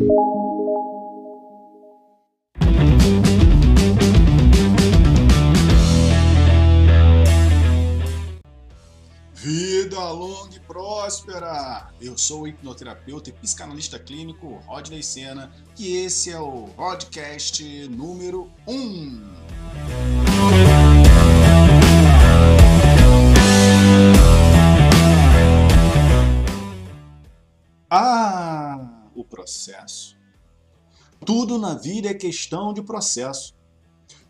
Vida longa e próspera! Eu sou o hipnoterapeuta e psicanalista clínico Rodney Sena e esse é o podcast número 1. Ah, processo. Tudo na vida é questão de processo.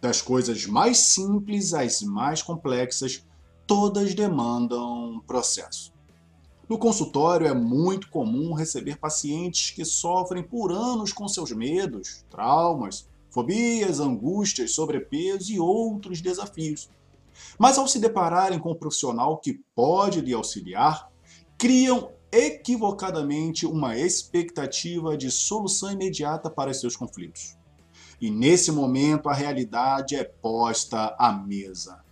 Das coisas mais simples às mais complexas, todas demandam processo. No consultório é muito comum receber pacientes que sofrem por anos com seus medos, traumas, fobias, angústias, sobrepeso e outros desafios. Mas ao se depararem com um profissional que pode lhe auxiliar, criam equivocadamente uma expectativa de solução imediata para seus conflitos. E nesse momento a realidade é posta à mesa.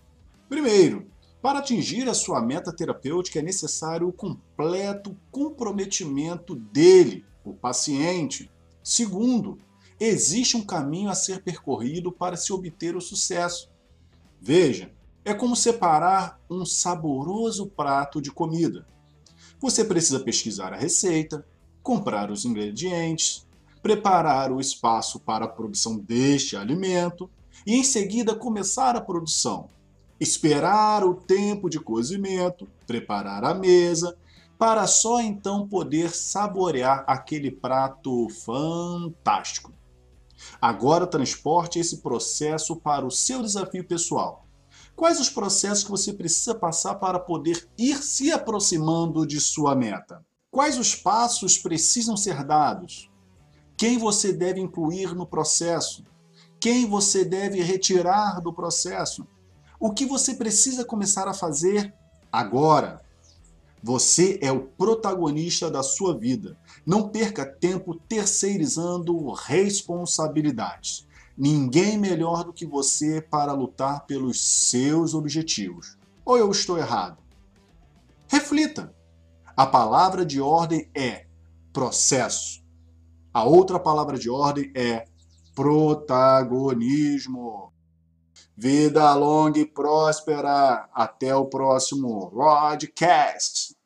Primeiro, para atingir a sua meta terapêutica é necessário o completo comprometimento dele, o paciente. Segundo, existe um caminho a ser percorrido para se obter o sucesso. Veja, é como separar um saboroso prato de comida. Você precisa pesquisar a receita, comprar os ingredientes, preparar o espaço para a produção deste alimento e em seguida começar a produção esperar o tempo de cozimento, preparar a mesa, para só então poder saborear aquele prato fantástico. Agora transporte esse processo para o seu desafio pessoal. Quais os processos que você precisa passar para poder ir se aproximando de sua meta? Quais os passos precisam ser dados? Quem você deve incluir no processo? Quem você deve retirar do processo? O que você precisa começar a fazer agora? Você é o protagonista da sua vida. Não perca tempo terceirizando responsabilidades. Ninguém melhor do que você para lutar pelos seus objetivos. Ou eu estou errado? Reflita. A palavra de ordem é processo. A outra palavra de ordem é protagonismo. Vida longa e próspera. Até o próximo podcast.